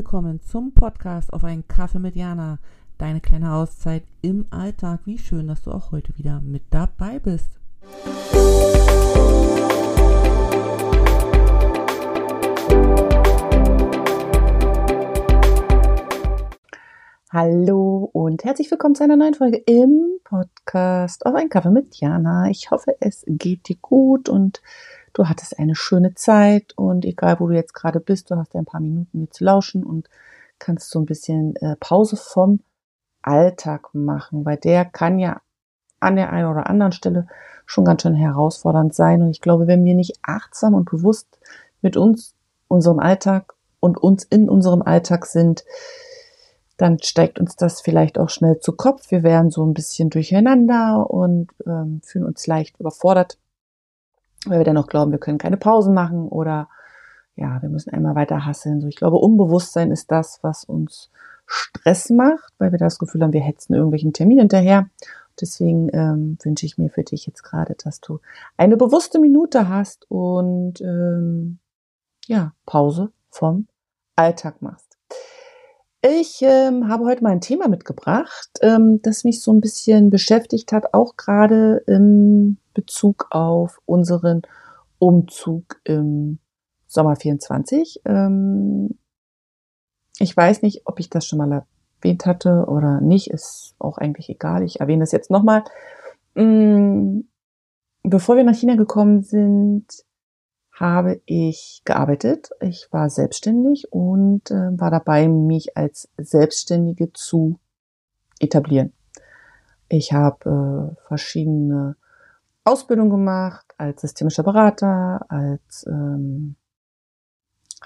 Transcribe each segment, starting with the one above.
Willkommen zum Podcast auf einen Kaffee mit Jana. Deine kleine Auszeit im Alltag. Wie schön, dass du auch heute wieder mit dabei bist. Hallo und herzlich willkommen zu einer neuen Folge im Podcast auf einen Kaffee mit Jana. Ich hoffe, es geht dir gut und du hattest eine schöne Zeit und egal wo du jetzt gerade bist, du hast ja ein paar Minuten mir zu lauschen und kannst so ein bisschen äh, Pause vom Alltag machen, weil der kann ja an der einen oder anderen Stelle schon ganz schön herausfordernd sein. Und ich glaube, wenn wir nicht achtsam und bewusst mit uns, unserem Alltag und uns in unserem Alltag sind, dann steigt uns das vielleicht auch schnell zu Kopf. Wir werden so ein bisschen durcheinander und ähm, fühlen uns leicht überfordert weil wir dann noch glauben, wir können keine Pausen machen oder ja, wir müssen einmal weiter hasseln. So, ich glaube, Unbewusstsein ist das, was uns Stress macht, weil wir das Gefühl haben, wir hetzen irgendwelchen Termin hinterher. Deswegen ähm, wünsche ich mir für dich jetzt gerade, dass du eine bewusste Minute hast und ähm, ja, Pause vom Alltag machst. Ich ähm, habe heute mal ein Thema mitgebracht, ähm, das mich so ein bisschen beschäftigt hat, auch gerade im Bezug auf unseren Umzug im Sommer 24. Ähm, ich weiß nicht, ob ich das schon mal erwähnt hatte oder nicht, ist auch eigentlich egal. Ich erwähne das jetzt nochmal. Mm, bevor wir nach China gekommen sind, habe ich gearbeitet. Ich war selbstständig und äh, war dabei, mich als Selbstständige zu etablieren. Ich habe äh, verschiedene Ausbildung gemacht als systemischer Berater, als ähm,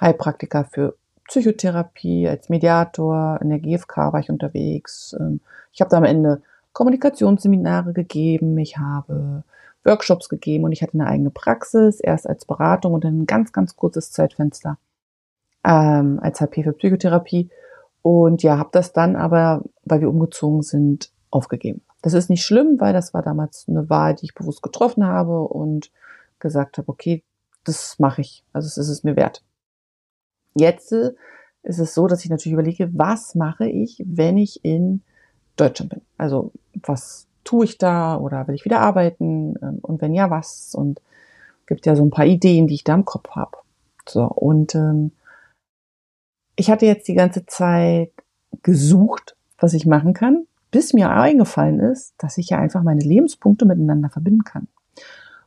Heilpraktiker für Psychotherapie, als Mediator, in der GfK war ich unterwegs. Ähm, ich habe da am Ende Kommunikationsseminare gegeben, ich habe Workshops gegeben und ich hatte eine eigene Praxis, erst als Beratung und dann ein ganz, ganz kurzes Zeitfenster ähm, als HP für Psychotherapie. Und ja, habe das dann aber, weil wir umgezogen sind, aufgegeben. Das ist nicht schlimm, weil das war damals eine Wahl, die ich bewusst getroffen habe und gesagt habe, okay, das mache ich. Also es ist es mir wert. Jetzt äh, ist es so, dass ich natürlich überlege, was mache ich, wenn ich in Deutschland bin? Also was tue ich da oder will ich wieder arbeiten? Ähm, und wenn ja, was? Und gibt ja so ein paar Ideen, die ich da im Kopf habe. So, und ähm, ich hatte jetzt die ganze Zeit gesucht, was ich machen kann bis mir eingefallen ist, dass ich ja einfach meine Lebenspunkte miteinander verbinden kann.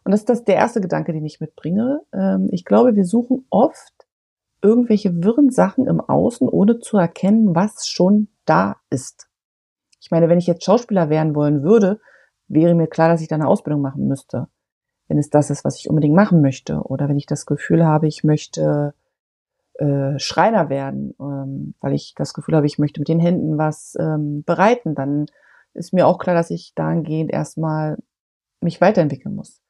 Und das ist das der erste Gedanke, den ich mitbringe. Ähm, ich glaube, wir suchen oft irgendwelche wirren Sachen im Außen, ohne zu erkennen, was schon da ist. Ich meine, wenn ich jetzt Schauspieler werden wollen würde, wäre mir klar, dass ich da eine Ausbildung machen müsste. Wenn es das ist, was ich unbedingt machen möchte. Oder wenn ich das Gefühl habe, ich möchte äh, Schreiner werden, ähm, weil ich das Gefühl habe, ich möchte mit den Händen was ähm, bereiten, dann ist mir auch klar, dass ich dahingehend erstmal mich weiterentwickeln muss.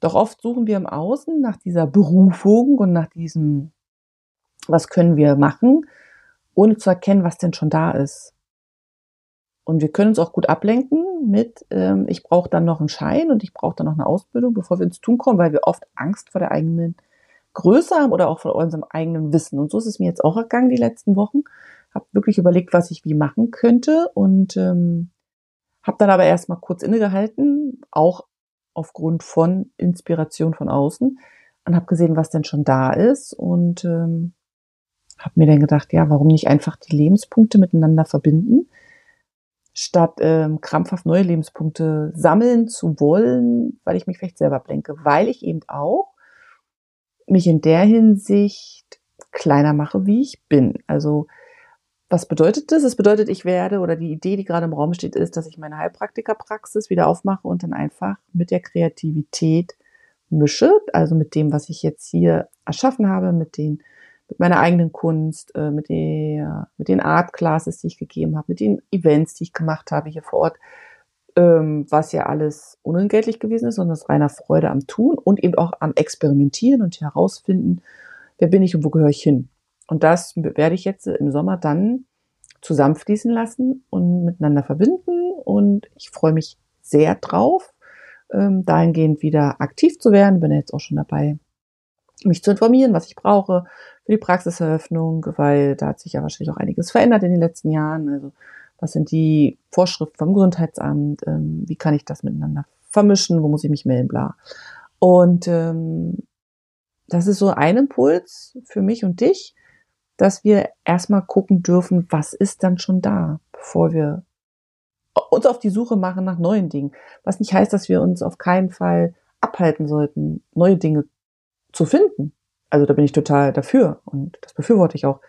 Doch oft suchen wir im Außen nach dieser Berufung und nach diesem, was können wir machen, ohne zu erkennen, was denn schon da ist. Und wir können uns auch gut ablenken mit, ähm, ich brauche dann noch einen Schein und ich brauche dann noch eine Ausbildung, bevor wir ins Tun kommen, weil wir oft Angst vor der eigenen Größe haben oder auch von unserem eigenen Wissen. Und so ist es mir jetzt auch ergangen die letzten Wochen. Habe wirklich überlegt, was ich wie machen könnte und ähm, habe dann aber erstmal kurz innegehalten, auch aufgrund von Inspiration von außen und habe gesehen, was denn schon da ist und ähm, habe mir dann gedacht, ja, warum nicht einfach die Lebenspunkte miteinander verbinden, statt ähm, krampfhaft neue Lebenspunkte sammeln zu wollen, weil ich mich vielleicht selber blenke, weil ich eben auch mich in der Hinsicht kleiner mache, wie ich bin. Also was bedeutet das? Es bedeutet, ich werde oder die Idee, die gerade im Raum steht, ist, dass ich meine Heilpraktikerpraxis wieder aufmache und dann einfach mit der Kreativität mische, also mit dem, was ich jetzt hier erschaffen habe, mit den mit meiner eigenen Kunst, äh, mit, der, mit den Art Classes, die ich gegeben habe, mit den Events, die ich gemacht habe hier vor Ort, ähm, was ja alles unentgeltlich gewesen ist, sondern aus reiner Freude am Tun und eben auch am Experimentieren und herausfinden, wer bin ich und wo gehöre ich hin. Und das werde ich jetzt im Sommer dann zusammenfließen lassen und miteinander verbinden. Und ich freue mich sehr drauf, ähm, dahingehend wieder aktiv zu werden. Bin jetzt auch schon dabei, mich zu informieren, was ich brauche für die Praxiseröffnung, weil da hat sich ja wahrscheinlich auch einiges verändert in den letzten Jahren. Also was sind die Vorschriften vom Gesundheitsamt? Ähm, wie kann ich das miteinander vermischen? Wo muss ich mich melden? Bla. Und ähm, das ist so ein Impuls für mich und dich, dass wir erstmal gucken dürfen, was ist dann schon da, bevor wir uns auf die Suche machen nach neuen Dingen. Was nicht heißt, dass wir uns auf keinen Fall abhalten sollten, neue Dinge zu finden. Also da bin ich total dafür und das befürworte ich auch.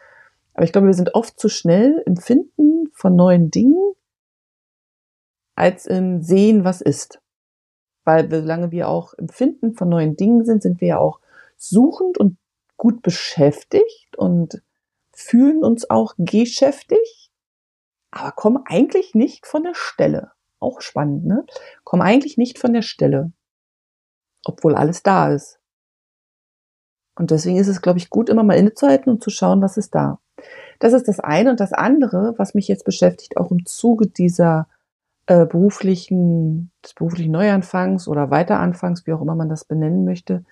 Aber ich glaube, wir sind oft zu schnell im Finden von neuen Dingen als im Sehen, was ist. Weil solange wir auch im Finden von neuen Dingen sind, sind wir ja auch suchend und gut beschäftigt und fühlen uns auch geschäftig, aber kommen eigentlich nicht von der Stelle. Auch spannend, ne? Kommen eigentlich nicht von der Stelle, obwohl alles da ist. Und deswegen ist es, glaube ich, gut, immer mal innezuhalten und zu schauen, was ist da. Das ist das eine. Und das andere, was mich jetzt beschäftigt, auch im Zuge dieser äh, beruflichen, des beruflichen Neuanfangs oder Weiteranfangs, wie auch immer man das benennen möchte,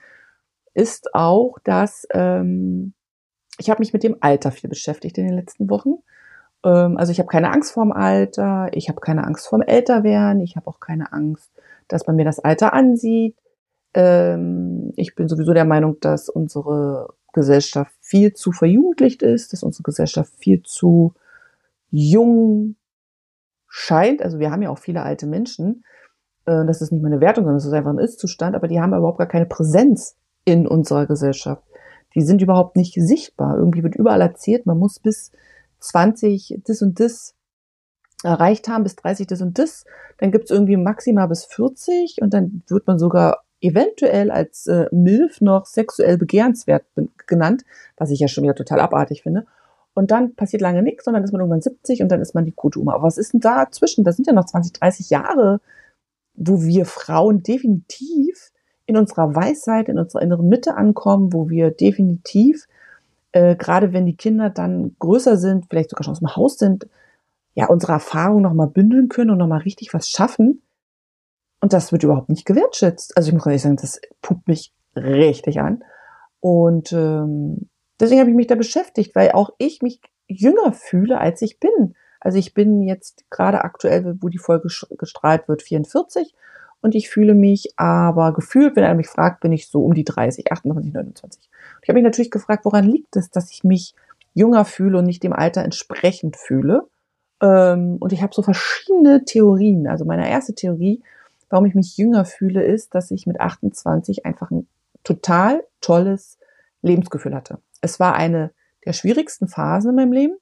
ist auch, dass ähm, ich habe mich mit dem Alter viel beschäftigt in den letzten Wochen. Ähm, also ich habe keine Angst vorm Alter, ich habe keine Angst vorm Älterwerden, ich habe auch keine Angst, dass man mir das Alter ansieht. Ähm, ich bin sowieso der Meinung, dass unsere Gesellschaft viel zu verjugendlicht ist, dass unsere Gesellschaft viel zu jung scheint. Also wir haben ja auch viele alte Menschen. Äh, das ist nicht mal eine Wertung, sondern das ist einfach ein Ist-Zustand, aber die haben überhaupt gar keine Präsenz in unserer Gesellschaft. Die sind überhaupt nicht sichtbar. Irgendwie wird überall erzählt, man muss bis 20 das und das erreicht haben, bis 30 das und das. Dann gibt's irgendwie maximal bis 40 und dann wird man sogar eventuell als äh, MILF noch sexuell begehrenswert genannt, was ich ja schon wieder total abartig finde. Und dann passiert lange nichts, sondern ist man irgendwann 70 und dann ist man die Kutuma. Aber was ist denn da zwischen? Da sind ja noch 20, 30 Jahre, wo wir Frauen definitiv in unserer Weisheit, in unserer inneren Mitte ankommen, wo wir definitiv, äh, gerade wenn die Kinder dann größer sind, vielleicht sogar schon aus dem Haus sind, ja, unsere Erfahrung nochmal bündeln können und nochmal richtig was schaffen. Und das wird überhaupt nicht gewertschätzt. Also ich muss ehrlich sagen, das pupt mich richtig an. Und ähm, deswegen habe ich mich da beschäftigt, weil auch ich mich jünger fühle, als ich bin. Also ich bin jetzt gerade aktuell, wo die Folge gestrahlt wird, 44 und ich fühle mich aber gefühlt, wenn er mich fragt, bin ich so um die 30, 28, 29. Ich habe mich natürlich gefragt, woran liegt es, dass ich mich jünger fühle und nicht dem Alter entsprechend fühle. Ähm, und ich habe so verschiedene Theorien. Also meine erste Theorie, warum ich mich jünger fühle, ist, dass ich mit 28 einfach ein total tolles Lebensgefühl hatte. Es war eine der schwierigsten Phasen in meinem Leben.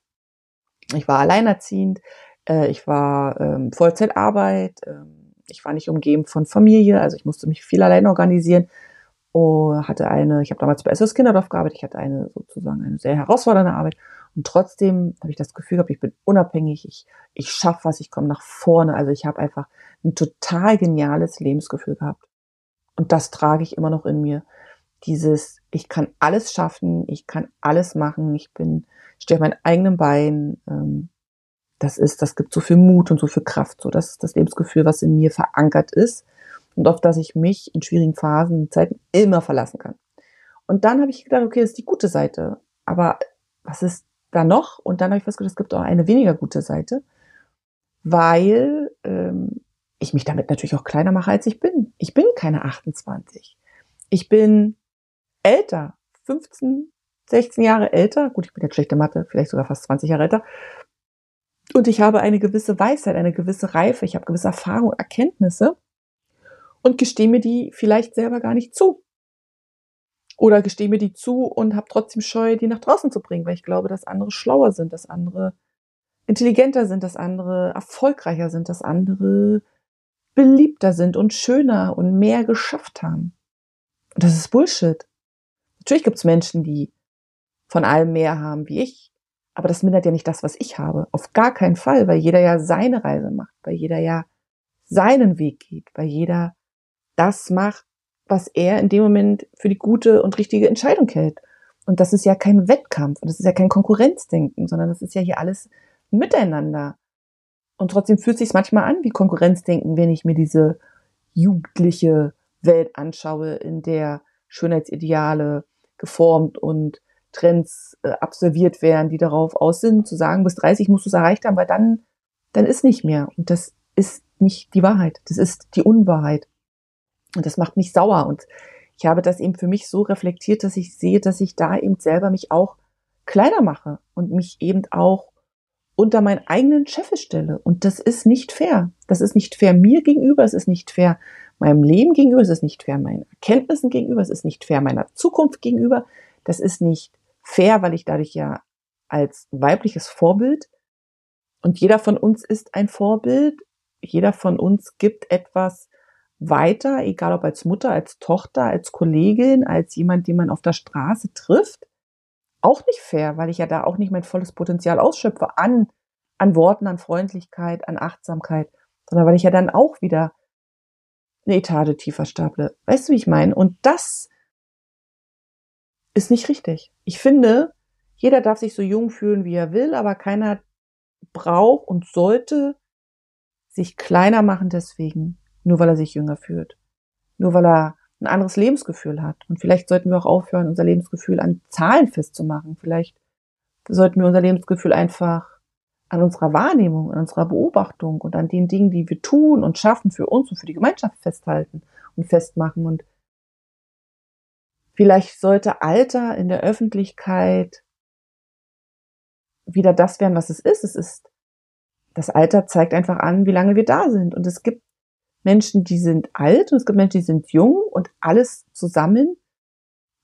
Ich war alleinerziehend, äh, ich war ähm, Vollzeitarbeit, ähm, ich war nicht umgeben von Familie, also ich musste mich viel allein organisieren. Und hatte eine, ich habe damals bei SS Kinderdorf gearbeitet, ich hatte eine sozusagen eine sehr herausfordernde Arbeit. Und trotzdem habe ich das Gefühl gehabt, ich bin unabhängig, ich, ich schaffe was, ich komme nach vorne. Also ich habe einfach ein total geniales Lebensgefühl gehabt. Und das trage ich immer noch in mir. Dieses, ich kann alles schaffen, ich kann alles machen, ich bin, stehe auf meinen eigenen Beinen. Ähm, das ist, das gibt so viel Mut und so viel Kraft. So, das ist das Lebensgefühl, was in mir verankert ist und auf das ich mich in schwierigen Phasen, Zeiten immer verlassen kann. Und dann habe ich gedacht, okay, das ist die gute Seite. Aber was ist da noch? Und dann habe ich festgestellt, es gibt auch eine weniger gute Seite, weil ähm, ich mich damit natürlich auch kleiner mache, als ich bin. Ich bin keine 28. Ich bin älter, 15, 16 Jahre älter. Gut, ich bin jetzt schlechte Mathe, vielleicht sogar fast 20 Jahre älter. Und ich habe eine gewisse Weisheit, eine gewisse Reife, ich habe gewisse Erfahrungen, Erkenntnisse und gestehe mir die vielleicht selber gar nicht zu. Oder gestehe mir die zu und habe trotzdem Scheu, die nach draußen zu bringen, weil ich glaube, dass andere schlauer sind, dass andere intelligenter sind, dass andere erfolgreicher sind, dass andere beliebter sind und schöner und mehr geschafft haben. Und das ist Bullshit. Natürlich gibt es Menschen, die von allem mehr haben wie ich. Aber das mindert ja nicht das, was ich habe. Auf gar keinen Fall, weil jeder ja seine Reise macht, weil jeder ja seinen Weg geht, weil jeder das macht, was er in dem Moment für die gute und richtige Entscheidung hält. Und das ist ja kein Wettkampf und das ist ja kein Konkurrenzdenken, sondern das ist ja hier alles miteinander. Und trotzdem fühlt sich manchmal an wie Konkurrenzdenken, wenn ich mir diese jugendliche Welt anschaue, in der Schönheitsideale geformt und Trends äh, absolviert werden, die darauf aus sind, zu sagen, bis 30 musst du es erreicht haben, weil dann, dann ist nicht mehr. Und das ist nicht die Wahrheit. Das ist die Unwahrheit. Und das macht mich sauer. Und ich habe das eben für mich so reflektiert, dass ich sehe, dass ich da eben selber mich auch kleiner mache und mich eben auch unter meinen eigenen Chef stelle. Und das ist nicht fair. Das ist nicht fair mir gegenüber, es ist nicht fair meinem Leben gegenüber, es ist nicht fair meinen Erkenntnissen gegenüber, es ist nicht fair meiner Zukunft gegenüber, das ist nicht fair, weil ich dadurch ja als weibliches Vorbild und jeder von uns ist ein Vorbild, jeder von uns gibt etwas weiter, egal ob als Mutter, als Tochter, als Kollegin, als jemand, den man auf der Straße trifft. Auch nicht fair, weil ich ja da auch nicht mein volles Potenzial ausschöpfe an, an Worten, an Freundlichkeit, an Achtsamkeit, sondern weil ich ja dann auch wieder eine Etage tiefer staple. Weißt du, wie ich meine? Und das ist nicht richtig. Ich finde, jeder darf sich so jung fühlen, wie er will, aber keiner braucht und sollte sich kleiner machen deswegen, nur weil er sich jünger fühlt. Nur weil er ein anderes Lebensgefühl hat. Und vielleicht sollten wir auch aufhören, unser Lebensgefühl an Zahlen festzumachen. Vielleicht sollten wir unser Lebensgefühl einfach an unserer Wahrnehmung, an unserer Beobachtung und an den Dingen, die wir tun und schaffen für uns und für die Gemeinschaft festhalten und festmachen. Und vielleicht sollte Alter in der Öffentlichkeit wieder das werden, was es ist. Es ist, das Alter zeigt einfach an, wie lange wir da sind. Und es gibt Menschen, die sind alt und es gibt Menschen, die sind jung und alles zusammen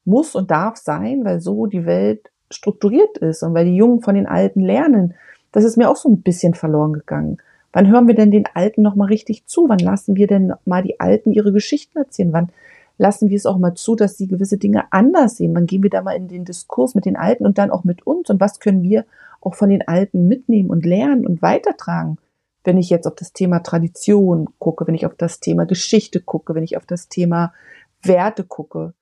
muss und darf sein, weil so die Welt strukturiert ist und weil die Jungen von den Alten lernen das ist mir auch so ein bisschen verloren gegangen. Wann hören wir denn den Alten noch mal richtig zu? Wann lassen wir denn mal die Alten ihre Geschichten erzählen? Wann lassen wir es auch mal zu, dass sie gewisse Dinge anders sehen? Wann gehen wir da mal in den Diskurs mit den Alten und dann auch mit uns? Und was können wir auch von den Alten mitnehmen und lernen und weitertragen? Wenn ich jetzt auf das Thema Tradition gucke, wenn ich auf das Thema Geschichte gucke, wenn ich auf das Thema Werte gucke.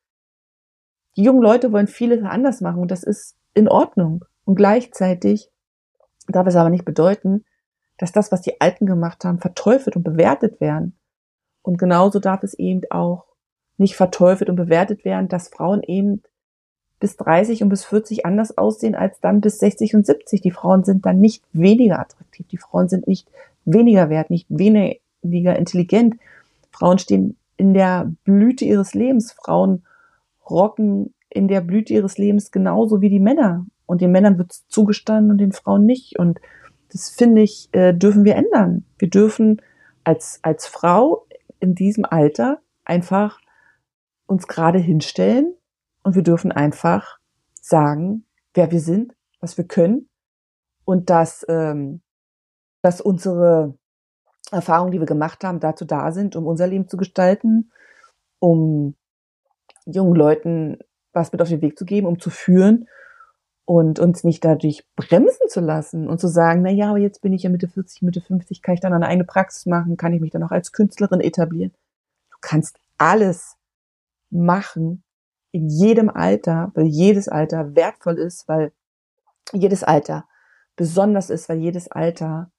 Die jungen Leute wollen vieles anders machen und das ist in Ordnung. Und gleichzeitig darf es aber nicht bedeuten, dass das, was die Alten gemacht haben, verteufelt und bewertet werden. Und genauso darf es eben auch nicht verteufelt und bewertet werden, dass Frauen eben bis 30 und bis 40 anders aussehen als dann bis 60 und 70. Die Frauen sind dann nicht weniger attraktiv. Die Frauen sind nicht weniger wert, nicht weniger intelligent. Frauen stehen in der Blüte ihres Lebens. Frauen rocken in der Blüte ihres Lebens genauso wie die Männer. Und den Männern wird es zugestanden und den Frauen nicht. Und das finde ich, äh, dürfen wir ändern. Wir dürfen als, als Frau in diesem Alter einfach uns gerade hinstellen und wir dürfen einfach sagen, wer wir sind, was wir können und dass, ähm, dass unsere Erfahrungen, die wir gemacht haben, dazu da sind, um unser Leben zu gestalten, um jungen Leuten was mit auf den Weg zu geben, um zu führen und uns nicht dadurch bremsen zu lassen und zu sagen, na ja, aber jetzt bin ich ja Mitte 40, Mitte 50, kann ich dann eine eigene Praxis machen, kann ich mich dann auch als Künstlerin etablieren. Du kannst alles machen in jedem Alter, weil jedes Alter wertvoll ist, weil jedes Alter besonders ist, weil jedes Alter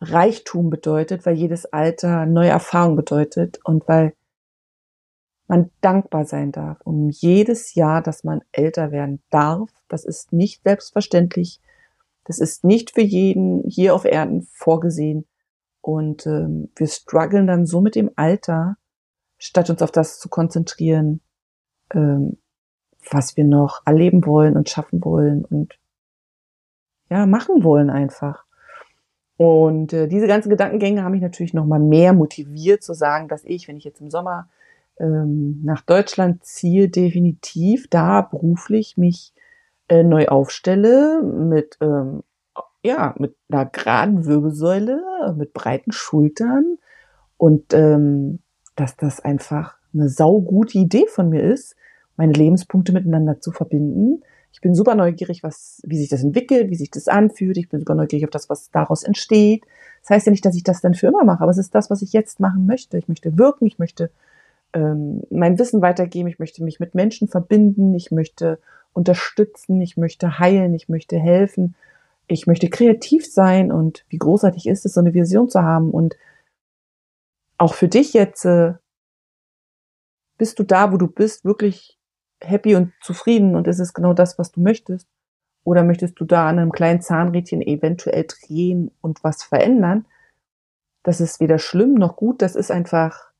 Reichtum bedeutet, weil jedes Alter neue Erfahrung bedeutet und weil man dankbar sein darf um jedes Jahr, dass man älter werden darf. Das ist nicht selbstverständlich. Das ist nicht für jeden hier auf Erden vorgesehen. Und ähm, wir strugglen dann so mit dem Alter, statt uns auf das zu konzentrieren, ähm, was wir noch erleben wollen und schaffen wollen und ja, machen wollen einfach. Und äh, diese ganzen Gedankengänge haben mich natürlich noch mal mehr motiviert zu sagen, dass ich, wenn ich jetzt im Sommer ähm, nach Deutschland ziehe, definitiv da beruflich mich äh, neu aufstelle mit ähm, ja mit einer geraden Wirbelsäule, mit breiten Schultern und ähm, dass das einfach eine saugute Idee von mir ist, meine Lebenspunkte miteinander zu verbinden. Ich bin super neugierig, was, wie sich das entwickelt, wie sich das anfühlt. Ich bin super neugierig auf das, was daraus entsteht. Das heißt ja nicht, dass ich das dann für immer mache, aber es ist das, was ich jetzt machen möchte. Ich möchte wirken, ich möchte ähm, mein Wissen weitergeben, ich möchte mich mit Menschen verbinden, ich möchte unterstützen, ich möchte heilen, ich möchte helfen, ich möchte kreativ sein. Und wie großartig ist es, so eine Vision zu haben. Und auch für dich jetzt äh, bist du da, wo du bist, wirklich happy und zufrieden und ist es genau das, was du möchtest? Oder möchtest du da an einem kleinen Zahnrädchen eventuell drehen und was verändern? Das ist weder schlimm noch gut, das ist einfach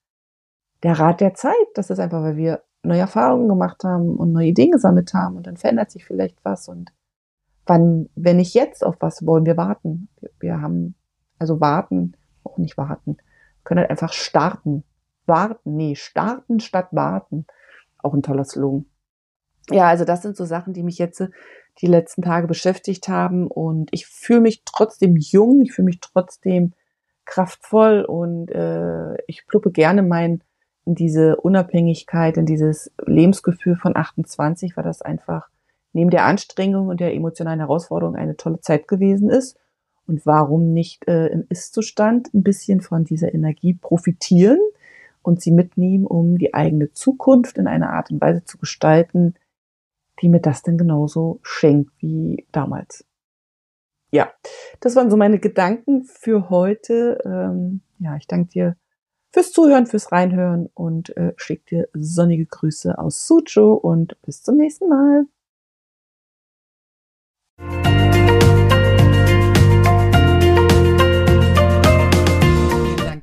der Rat der Zeit. Das ist einfach, weil wir neue Erfahrungen gemacht haben und neue Ideen gesammelt haben und dann verändert sich vielleicht was und wann, wenn nicht jetzt, auf was wollen wir warten? Wir, wir haben, also warten, auch nicht warten, wir können halt einfach starten. Warten, nee, starten statt warten. Auch ein toller Slogan. Ja, also das sind so Sachen, die mich jetzt die letzten Tage beschäftigt haben und ich fühle mich trotzdem jung, ich fühle mich trotzdem kraftvoll und äh, ich pluppe gerne mein in diese Unabhängigkeit, in dieses Lebensgefühl von 28, weil das einfach neben der Anstrengung und der emotionalen Herausforderung eine tolle Zeit gewesen ist. Und warum nicht äh, im Ist-Zustand ein bisschen von dieser Energie profitieren und sie mitnehmen, um die eigene Zukunft in einer Art und Weise zu gestalten, die mir das denn genauso schenkt wie damals. Ja, das waren so meine Gedanken für heute. Ähm, ja, ich danke dir fürs Zuhören, fürs Reinhören und äh, schick dir sonnige Grüße aus Sucho und bis zum nächsten Mal.